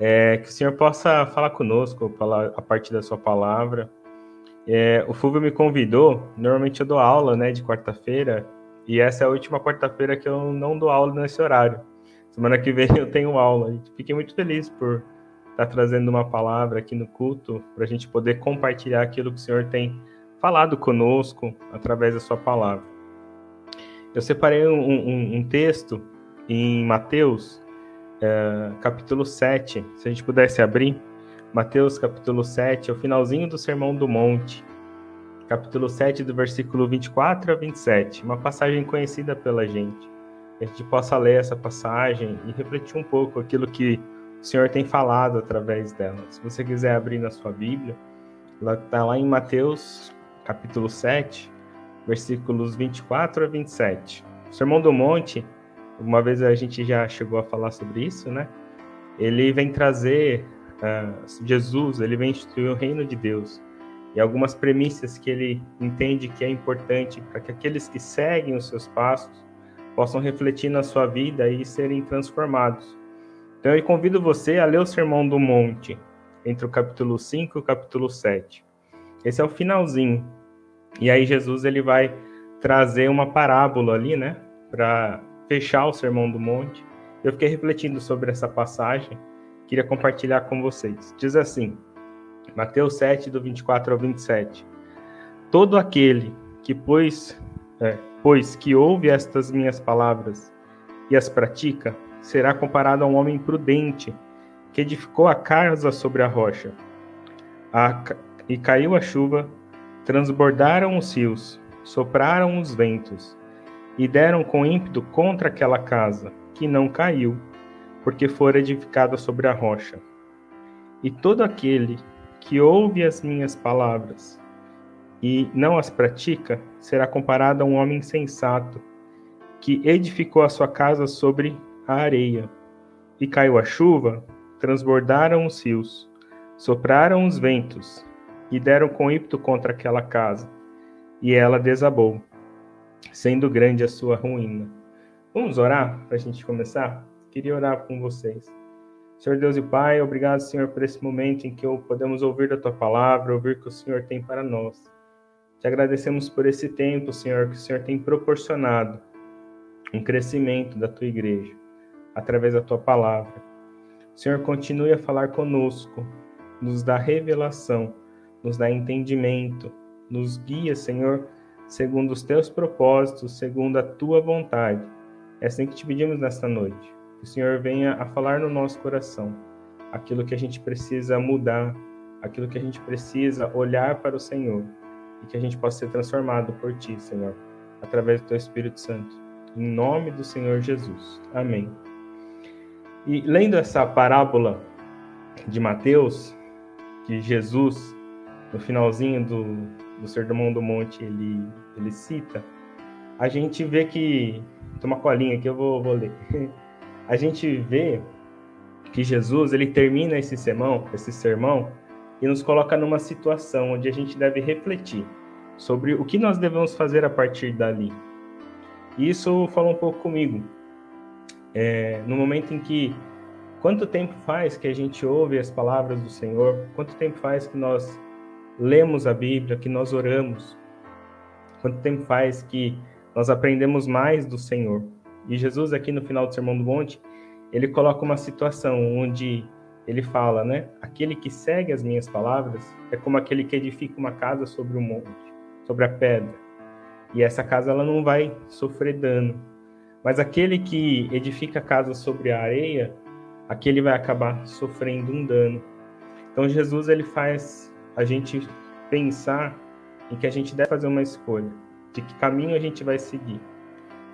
É, que o Senhor possa falar conosco a partir da sua palavra. É, o Fulvio me convidou, normalmente eu dou aula né, de quarta-feira, e essa é a última quarta-feira que eu não dou aula nesse horário. Semana que vem eu tenho aula. fiquei muito feliz por estar trazendo uma palavra aqui no culto, para a gente poder compartilhar aquilo que o Senhor tem falado conosco através da sua palavra. Eu separei um, um, um texto em Mateus, é, capítulo 7, se a gente pudesse abrir, Mateus capítulo 7, é o finalzinho do Sermão do Monte, capítulo 7, do versículo 24 a 27, uma passagem conhecida pela gente. Que a gente possa ler essa passagem e refletir um pouco aquilo que o Senhor tem falado através dela. Se você quiser abrir na sua Bíblia, ela está lá em Mateus capítulo 7, versículos 24 a 27. O Sermão do Monte uma vez a gente já chegou a falar sobre isso, né? Ele vem trazer uh, Jesus, ele vem instituir o reino de Deus e algumas premissas que ele entende que é importante para que aqueles que seguem os seus passos possam refletir na sua vida e serem transformados. Então eu convido você a ler o Sermão do Monte, entre o capítulo 5 e o capítulo 7. Esse é o finalzinho. E aí Jesus ele vai trazer uma parábola ali, né, para fechar o Sermão do Monte, eu fiquei refletindo sobre essa passagem, queria compartilhar com vocês. Diz assim, Mateus 7, do 24 ao 27. Todo aquele que, pois, é, pois que ouve estas minhas palavras e as pratica, será comparado a um homem prudente que edificou a casa sobre a rocha. A, e caiu a chuva, transbordaram os rios, sopraram os ventos e deram com ímpeto contra aquela casa, que não caiu, porque fora edificada sobre a rocha. E todo aquele que ouve as minhas palavras e não as pratica, será comparado a um homem sensato, que edificou a sua casa sobre a areia. E caiu a chuva, transbordaram os rios, sopraram os ventos, e deram com ímpeto contra aquela casa, e ela desabou sendo grande a sua ruína. Vamos orar para a gente começar? Queria orar com vocês. Senhor Deus e Pai, obrigado, Senhor, por esse momento em que podemos ouvir da Tua palavra, ouvir o que o Senhor tem para nós. Te agradecemos por esse tempo, Senhor, que o Senhor tem proporcionado um crescimento da Tua igreja, através da Tua palavra. Senhor, continue a falar conosco, nos dá revelação, nos dá entendimento, nos guia, Senhor, segundo os teus propósitos, segundo a tua vontade. É assim que te pedimos nesta noite. Que o Senhor venha a falar no nosso coração aquilo que a gente precisa mudar, aquilo que a gente precisa olhar para o Senhor e que a gente possa ser transformado por ti, Senhor, através do teu Espírito Santo. Em nome do Senhor Jesus. Amém. E lendo essa parábola de Mateus, que Jesus, no finalzinho do, do Sermão do Monte ele, ele cita, a gente vê que. Tem uma colinha aqui, eu vou, vou ler. A gente vê que Jesus ele termina esse sermão, esse sermão e nos coloca numa situação onde a gente deve refletir sobre o que nós devemos fazer a partir dali. E isso falou um pouco comigo. É, no momento em que quanto tempo faz que a gente ouve as palavras do Senhor? Quanto tempo faz que nós lemos a Bíblia, que nós oramos. Quanto tempo faz que nós aprendemos mais do Senhor? E Jesus, aqui no final do Sermão do Monte, ele coloca uma situação onde ele fala, né? Aquele que segue as minhas palavras é como aquele que edifica uma casa sobre o monte, sobre a pedra. E essa casa ela não vai sofrer dano. Mas aquele que edifica a casa sobre a areia, aquele vai acabar sofrendo um dano. Então Jesus ele faz a gente pensar em que a gente deve fazer uma escolha, de que caminho a gente vai seguir.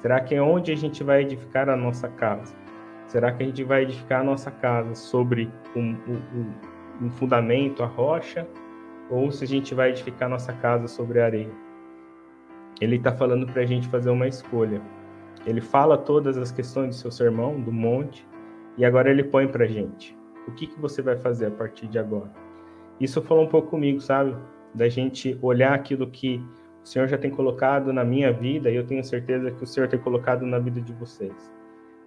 Será que é onde a gente vai edificar a nossa casa? Será que a gente vai edificar a nossa casa sobre um, um, um fundamento, a rocha, ou se a gente vai edificar a nossa casa sobre a areia? Ele está falando para a gente fazer uma escolha. Ele fala todas as questões do seu sermão, do monte, e agora ele põe para a gente. O que, que você vai fazer a partir de agora? Isso falou um pouco comigo, sabe? Da gente olhar aquilo que o Senhor já tem colocado na minha vida e eu tenho certeza que o Senhor tem colocado na vida de vocês.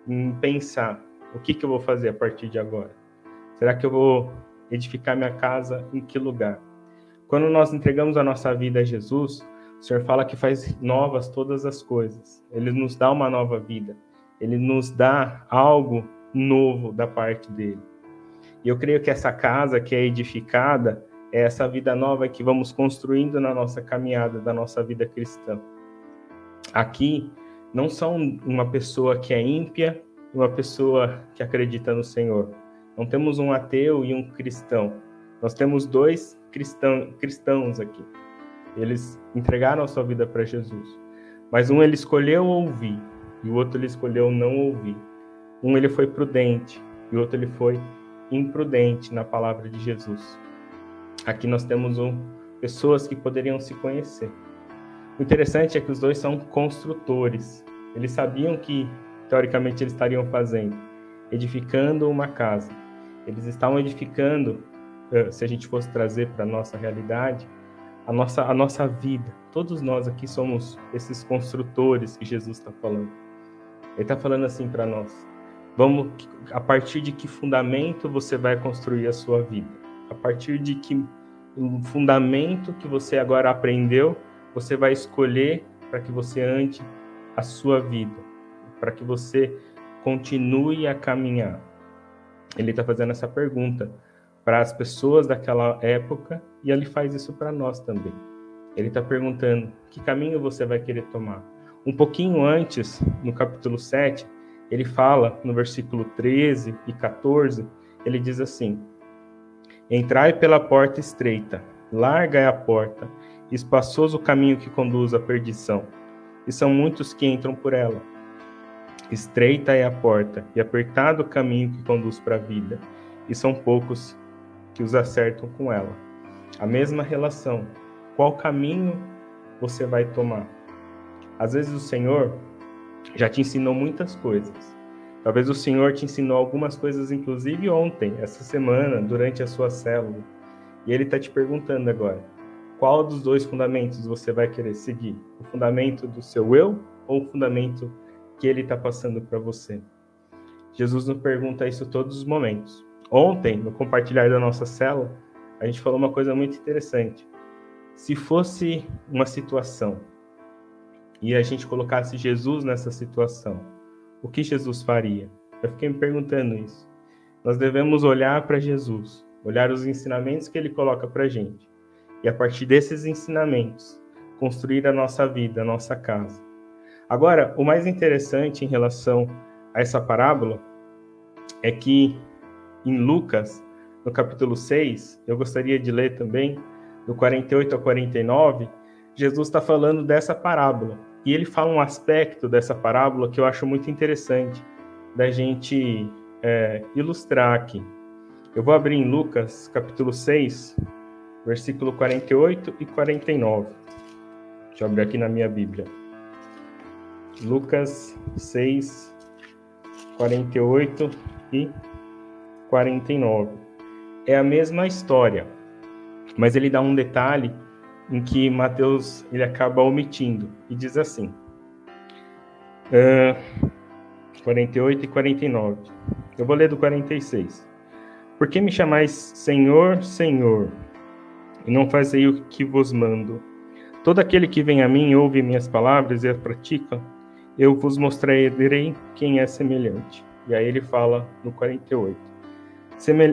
Em pensar o que, que eu vou fazer a partir de agora. Será que eu vou edificar minha casa em que lugar? Quando nós entregamos a nossa vida a Jesus, o Senhor fala que faz novas todas as coisas. Ele nos dá uma nova vida. Ele nos dá algo novo da parte dele. E eu creio que essa casa que é edificada é essa vida nova que vamos construindo na nossa caminhada da nossa vida cristã. Aqui não são uma pessoa que é ímpia e uma pessoa que acredita no Senhor. Não temos um ateu e um cristão. Nós temos dois cristão, cristãos aqui. Eles entregaram a sua vida para Jesus. Mas um ele escolheu ouvir e o outro ele escolheu não ouvir. Um ele foi prudente e o outro ele foi imprudente na palavra de Jesus. Aqui nós temos um, pessoas que poderiam se conhecer. O interessante é que os dois são construtores. Eles sabiam que, teoricamente, eles estariam fazendo, edificando uma casa. Eles estavam edificando, eh, se a gente fosse trazer para a nossa realidade, a nossa, a nossa vida. Todos nós aqui somos esses construtores que Jesus está falando. Ele está falando assim para nós: vamos, a partir de que fundamento você vai construir a sua vida? A partir de que fundamento que você agora aprendeu você vai escolher para que você ande a sua vida, para que você continue a caminhar? Ele está fazendo essa pergunta para as pessoas daquela época e ele faz isso para nós também. Ele está perguntando que caminho você vai querer tomar. Um pouquinho antes, no capítulo 7, ele fala no versículo 13 e 14, ele diz assim: Entrai pela porta estreita, larga é a porta, espaçoso o caminho que conduz à perdição, e são muitos que entram por ela. Estreita é a porta, e apertado o caminho que conduz para a vida, e são poucos que os acertam com ela. A mesma relação. Qual caminho você vai tomar? Às vezes o Senhor já te ensinou muitas coisas. Talvez o Senhor te ensinou algumas coisas, inclusive ontem, essa semana, durante a sua célula. E Ele está te perguntando agora: qual dos dois fundamentos você vai querer seguir? O fundamento do seu eu ou o fundamento que ele está passando para você? Jesus nos pergunta isso todos os momentos. Ontem, no compartilhar da nossa cela, a gente falou uma coisa muito interessante. Se fosse uma situação e a gente colocasse Jesus nessa situação, o que Jesus faria? Eu fiquei me perguntando isso. Nós devemos olhar para Jesus, olhar os ensinamentos que ele coloca para a gente e a partir desses ensinamentos construir a nossa vida, a nossa casa. Agora, o mais interessante em relação a essa parábola é que em Lucas, no capítulo 6, eu gostaria de ler também, do 48 ao 49, Jesus está falando dessa parábola. E ele fala um aspecto dessa parábola que eu acho muito interessante da gente é, ilustrar aqui. Eu vou abrir em Lucas, capítulo 6, versículo 48 e 49. Deixa eu abrir aqui na minha Bíblia. Lucas 6, 48 e 49. É a mesma história, mas ele dá um detalhe em que Mateus ele acaba omitindo e diz assim: uh, 48 e 49. Eu vou ler do 46. Por que me chamais Senhor, Senhor, e não fazei o que vos mando. Todo aquele que vem a mim ouve minhas palavras e as pratica, eu vos mostrarei quem é semelhante. E aí ele fala no 48.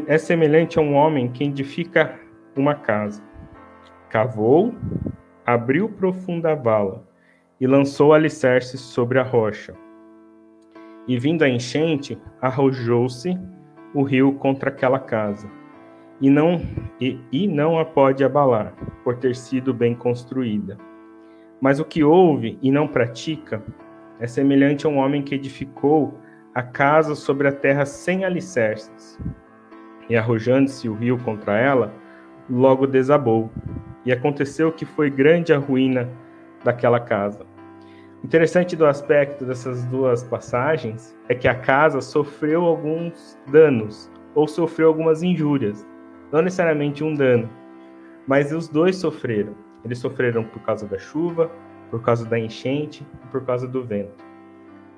É semelhante a um homem que edifica uma casa. Cavou, abriu profunda vala e lançou alicerces sobre a rocha. E vindo a enchente, arrojou-se o rio contra aquela casa e não, e, e não a pode abalar, por ter sido bem construída. Mas o que ouve e não pratica é semelhante a um homem que edificou a casa sobre a terra sem alicerces. E arrojando-se o rio contra ela, logo desabou. E aconteceu que foi grande a ruína daquela casa. Interessante do aspecto dessas duas passagens é que a casa sofreu alguns danos ou sofreu algumas injúrias não necessariamente um dano, mas os dois sofreram. Eles sofreram por causa da chuva, por causa da enchente e por causa do vento.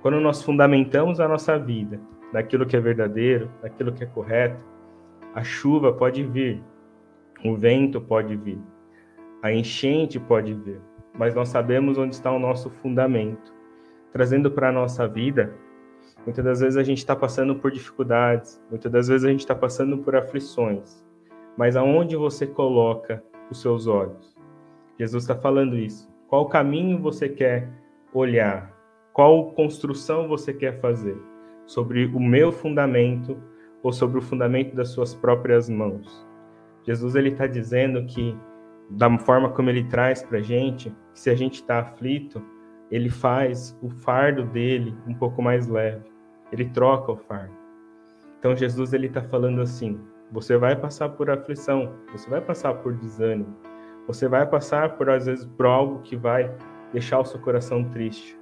Quando nós fundamentamos a nossa vida naquilo que é verdadeiro, naquilo que é correto, A chuva pode vir, o vento pode vir, a enchente pode vir, mas nós sabemos onde está o nosso fundamento. Trazendo para a nossa vida, muitas das vezes a gente está passando por dificuldades, muitas das vezes a gente está passando por aflições, mas aonde você coloca os seus olhos? Jesus está falando isso. Qual caminho você quer olhar? Qual construção você quer fazer? Sobre o meu fundamento ou sobre o fundamento das suas próprias mãos? Jesus ele está dizendo que da forma como ele traz para a gente, que se a gente está aflito, ele faz o fardo dele um pouco mais leve. Ele troca o fardo. Então Jesus ele está falando assim: você vai passar por aflição, você vai passar por desânimo, você vai passar por às vezes por algo que vai deixar o seu coração triste,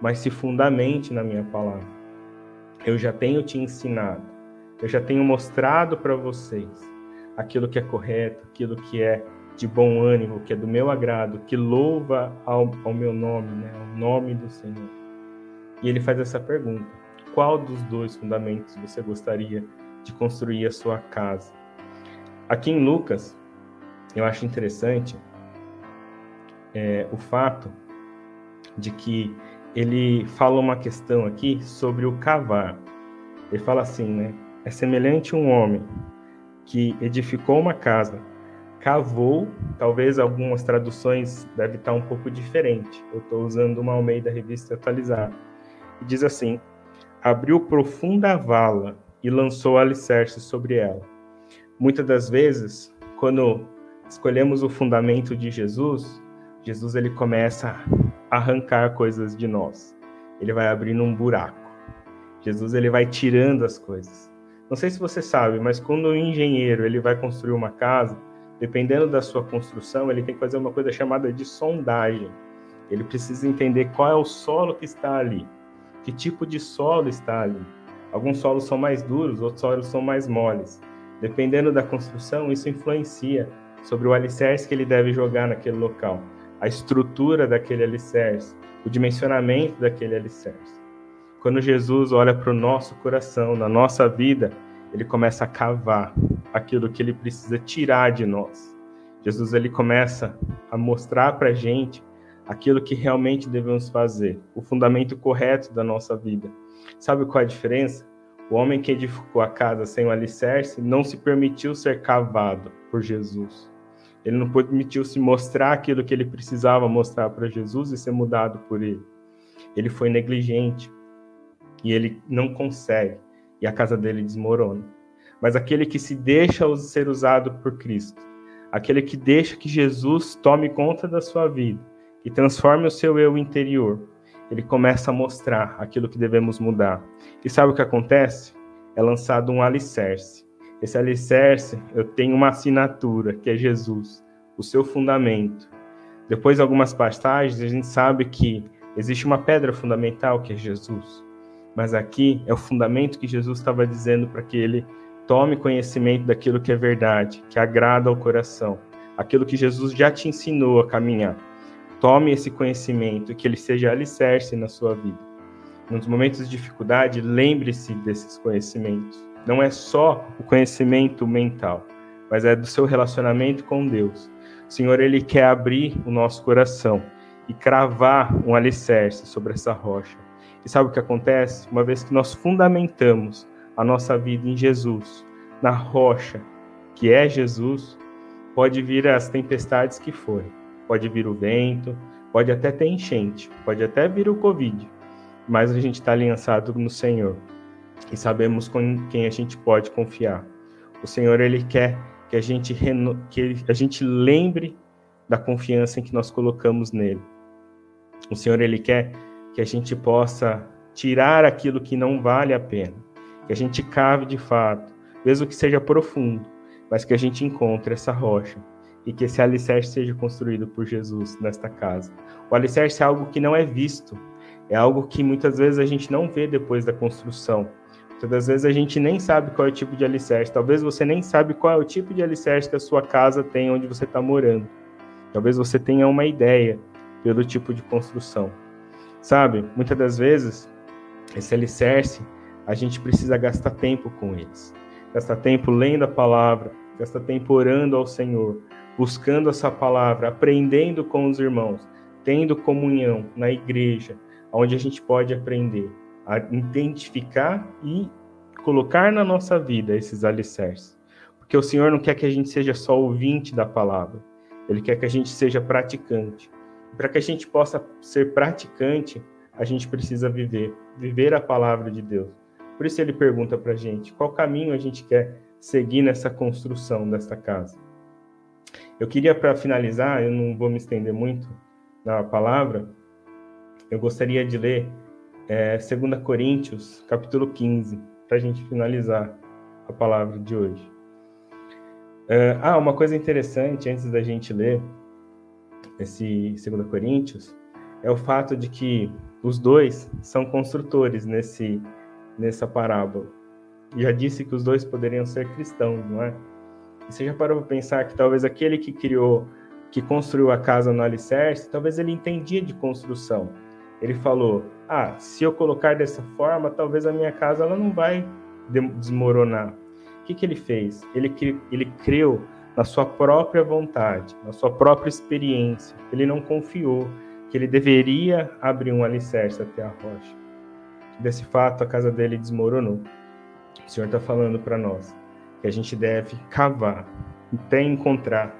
mas se fundamente na minha palavra. Eu já tenho te ensinado, eu já tenho mostrado para vocês aquilo que é correto, aquilo que é de bom ânimo, que é do meu agrado, que louva ao, ao meu nome, né, ao nome do Senhor. E ele faz essa pergunta: qual dos dois fundamentos você gostaria de construir a sua casa? Aqui em Lucas, eu acho interessante é, o fato de que ele fala uma questão aqui sobre o cavar. Ele fala assim, né? É semelhante a um homem que edificou uma casa, cavou, talvez algumas traduções deve estar um pouco diferente. Eu estou usando uma Almeida Revista Atualizada. Diz assim: abriu profunda vala e lançou alicerce sobre ela. Muitas das vezes, quando escolhemos o fundamento de Jesus, Jesus ele começa a arrancar coisas de nós. Ele vai abrindo um buraco. Jesus ele vai tirando as coisas. Não sei se você sabe, mas quando o engenheiro ele vai construir uma casa, dependendo da sua construção, ele tem que fazer uma coisa chamada de sondagem. Ele precisa entender qual é o solo que está ali, que tipo de solo está ali. Alguns solos são mais duros, outros solos são mais moles. Dependendo da construção, isso influencia sobre o alicerce que ele deve jogar naquele local, a estrutura daquele alicerce, o dimensionamento daquele alicerce. Quando Jesus olha para o nosso coração, na nossa vida, ele começa a cavar aquilo que ele precisa tirar de nós. Jesus ele começa a mostrar para a gente aquilo que realmente devemos fazer, o fundamento correto da nossa vida. Sabe qual é a diferença? O homem que edificou a casa sem o alicerce não se permitiu ser cavado por Jesus. Ele não permitiu se mostrar aquilo que ele precisava mostrar para Jesus e ser mudado por ele. Ele foi negligente e ele não consegue e a casa dele desmorona. Mas aquele que se deixa ser usado por Cristo, aquele que deixa que Jesus tome conta da sua vida e transforme o seu eu interior, ele começa a mostrar aquilo que devemos mudar. E sabe o que acontece? É lançado um alicerce. Esse alicerce, eu tenho uma assinatura, que é Jesus, o seu fundamento. Depois de algumas passagens, a gente sabe que existe uma pedra fundamental, que é Jesus. Mas aqui é o fundamento que Jesus estava dizendo para que ele tome conhecimento daquilo que é verdade, que agrada ao coração, aquilo que Jesus já te ensinou a caminhar. Tome esse conhecimento e que ele seja alicerce na sua vida. Nos momentos de dificuldade, lembre-se desses conhecimentos. Não é só o conhecimento mental, mas é do seu relacionamento com Deus. O Senhor, ele quer abrir o nosso coração e cravar um alicerce sobre essa rocha. E sabe o que acontece? Uma vez que nós fundamentamos a nossa vida em Jesus, na rocha que é Jesus, pode vir as tempestades que forem pode vir o vento, pode até ter enchente, pode até vir o Covid, mas a gente está aliançado no Senhor e sabemos com quem a gente pode confiar. O Senhor ele quer que a gente reno... que a gente lembre da confiança em que nós colocamos nele. O Senhor ele quer que a gente possa tirar aquilo que não vale a pena, que a gente cave de fato, mesmo que seja profundo, mas que a gente encontre essa rocha e que esse alicerce seja construído por Jesus nesta casa. O alicerce é algo que não é visto, é algo que muitas vezes a gente não vê depois da construção. Muitas vezes a gente nem sabe qual é o tipo de alicerce. Talvez você nem sabe qual é o tipo de alicerce que a sua casa tem onde você está morando. Talvez você tenha uma ideia pelo tipo de construção. Sabe, muitas das vezes, esse alicerce, a gente precisa gastar tempo com eles. gasta tempo lendo a palavra, gasta tempo orando ao Senhor, buscando essa palavra, aprendendo com os irmãos, tendo comunhão na igreja, onde a gente pode aprender a identificar e colocar na nossa vida esses alicerces. Porque o Senhor não quer que a gente seja só ouvinte da palavra, Ele quer que a gente seja praticante. Para que a gente possa ser praticante, a gente precisa viver, viver a palavra de Deus. Por isso ele pergunta para a gente qual caminho a gente quer seguir nessa construção desta casa. Eu queria, para finalizar, eu não vou me estender muito na palavra, eu gostaria de ler é, 2 Coríntios, capítulo 15, para a gente finalizar a palavra de hoje. Uh, ah, uma coisa interessante antes da gente ler esse 2 Coríntios é o fato de que os dois são construtores nesse, nessa parábola. Já disse que os dois poderiam ser cristãos, não é? E você já parou para pensar que talvez aquele que criou, que construiu a casa no alicerce, talvez ele entendia de construção. Ele falou: Ah, se eu colocar dessa forma, talvez a minha casa ela não vai desmoronar que, que ele fez? Ele, ele creu na sua própria vontade, na sua própria experiência. Ele não confiou que ele deveria abrir um alicerce até a rocha. Desse fato, a casa dele desmoronou. O Senhor está falando para nós que a gente deve cavar até encontrar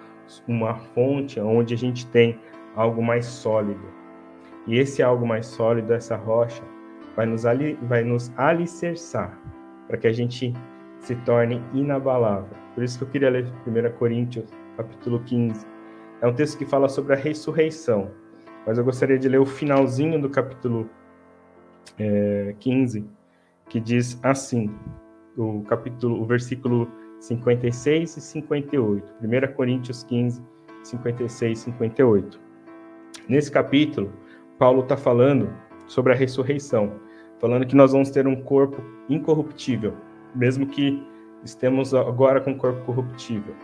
uma fonte onde a gente tem algo mais sólido. E esse algo mais sólido, essa rocha, vai nos, ali, vai nos alicerçar para que a gente se torne inabalável. Por isso que eu queria ler 1 Coríntios, capítulo 15. É um texto que fala sobre a ressurreição, mas eu gostaria de ler o finalzinho do capítulo é, 15, que diz assim, o capítulo, o versículo 56 e 58. 1 Coríntios 15, 56 e 58. Nesse capítulo, Paulo está falando sobre a ressurreição, falando que nós vamos ter um corpo incorruptível, mesmo que estemos agora com o corpo corruptível,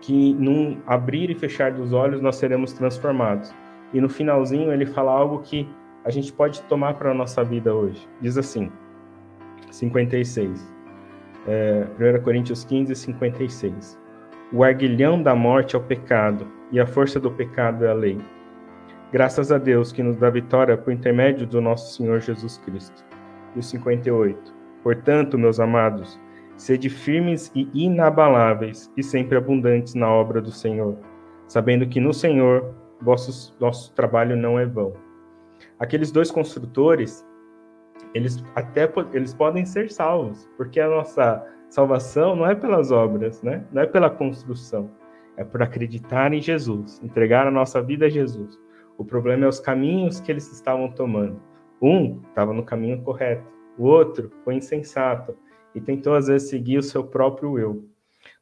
que num abrir e fechar dos olhos nós seremos transformados. E no finalzinho ele fala algo que a gente pode tomar para a nossa vida hoje. Diz assim, 56, é, 1 Coríntios 15, 56. O arguilhão da morte é o pecado, e a força do pecado é a lei. Graças a Deus que nos dá vitória por intermédio do nosso Senhor Jesus Cristo. E o 58. Portanto, meus amados, sede firmes e inabaláveis e sempre abundantes na obra do Senhor, sabendo que no Senhor vosso, nosso trabalho não é vão. Aqueles dois construtores, eles até eles podem ser salvos, porque a nossa salvação não é pelas obras, né? Não é pela construção, é por acreditar em Jesus, entregar a nossa vida a Jesus. O problema é os caminhos que eles estavam tomando. Um estava no caminho correto, o outro foi insensato e tentou às vezes seguir o seu próprio eu.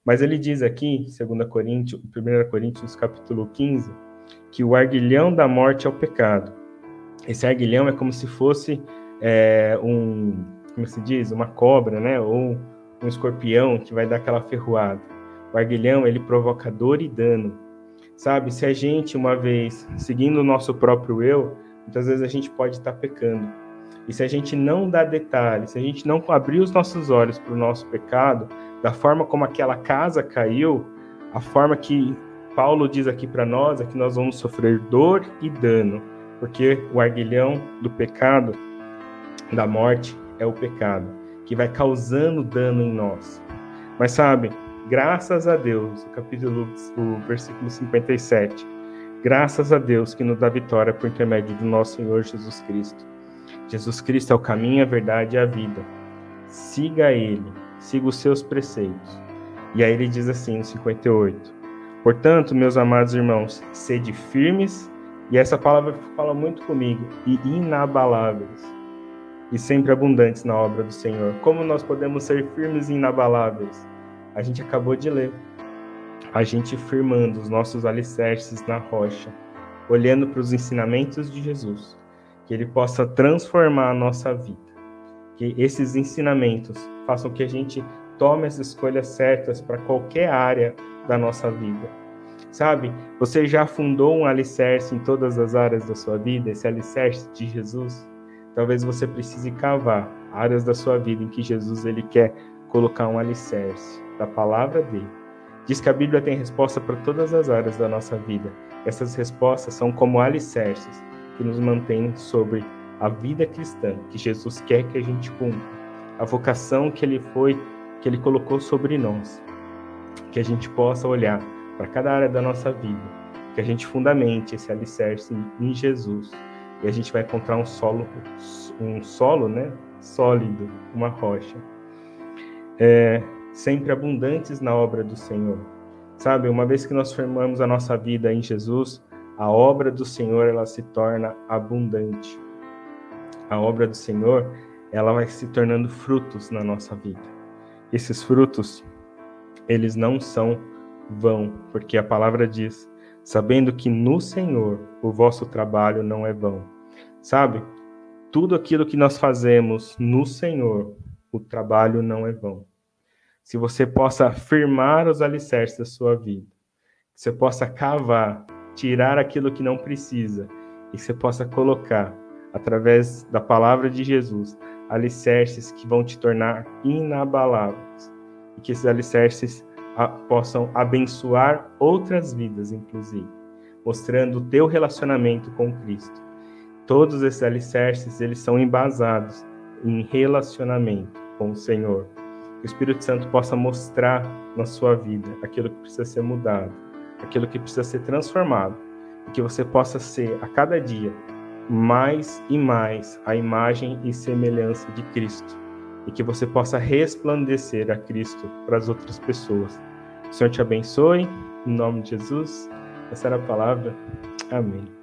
Mas ele diz aqui, 2 Coríntios, 1 Coríntios capítulo 15, que o arguilhão da morte é o pecado. Esse arguilhão é como se fosse é, um, como se diz, uma cobra, né? Ou um escorpião que vai dar aquela ferroada. O arguilhão, ele provoca dor e dano. Sabe, se a gente, uma vez, seguindo o nosso próprio eu, muitas vezes a gente pode estar pecando. E se a gente não dá detalhes, se a gente não abrir os nossos olhos para o nosso pecado, da forma como aquela casa caiu, a forma que Paulo diz aqui para nós é que nós vamos sofrer dor e dano, porque o arguilhão do pecado, da morte, é o pecado, que vai causando dano em nós. Mas sabe, graças a Deus, o capítulo, o versículo 57, graças a Deus que nos dá vitória por intermédio do nosso Senhor Jesus Cristo. Jesus Cristo é o caminho, a verdade e a vida. Siga ele, siga os seus preceitos. E aí ele diz assim, no 58. Portanto, meus amados irmãos, sede firmes, e essa palavra fala muito comigo, e inabaláveis, e sempre abundantes na obra do Senhor. Como nós podemos ser firmes e inabaláveis? A gente acabou de ler. A gente firmando os nossos alicerces na rocha, olhando para os ensinamentos de Jesus que ele possa transformar a nossa vida. Que esses ensinamentos façam que a gente tome as escolhas certas para qualquer área da nossa vida. Sabe, você já fundou um alicerce em todas as áreas da sua vida, esse alicerce de Jesus? Talvez você precise cavar áreas da sua vida em que Jesus ele quer colocar um alicerce da palavra dele. Diz que a Bíblia tem resposta para todas as áreas da nossa vida. Essas respostas são como alicerces que nos mantêm sobre a vida cristã que Jesus quer que a gente cumpra, a vocação que ele foi, que ele colocou sobre nós. Que a gente possa olhar para cada área da nossa vida, que a gente fundamente esse alicerce em Jesus. E a gente vai encontrar um solo, um solo, né, sólido, uma rocha. É, sempre abundantes na obra do Senhor. Sabe, uma vez que nós formamos a nossa vida em Jesus, a obra do Senhor ela se torna abundante. A obra do Senhor ela vai se tornando frutos na nossa vida. Esses frutos eles não são vão, porque a palavra diz: sabendo que no Senhor o vosso trabalho não é vão. Sabe? Tudo aquilo que nós fazemos no Senhor, o trabalho não é vão. Se você possa firmar os alicerces da sua vida, que você possa cavar, tirar aquilo que não precisa e que você possa colocar através da palavra de Jesus alicerces que vão te tornar inabaláveis e que esses alicerces possam abençoar outras vidas, inclusive, mostrando o teu relacionamento com Cristo. Todos esses alicerces, eles são embasados em relacionamento com o Senhor. Que o Espírito Santo possa mostrar na sua vida aquilo que precisa ser mudado, aquilo que precisa ser transformado, e que você possa ser a cada dia mais e mais a imagem e semelhança de Cristo, e que você possa resplandecer a Cristo para as outras pessoas. O Senhor te abençoe, em nome de Jesus. Essa era a palavra. Amém.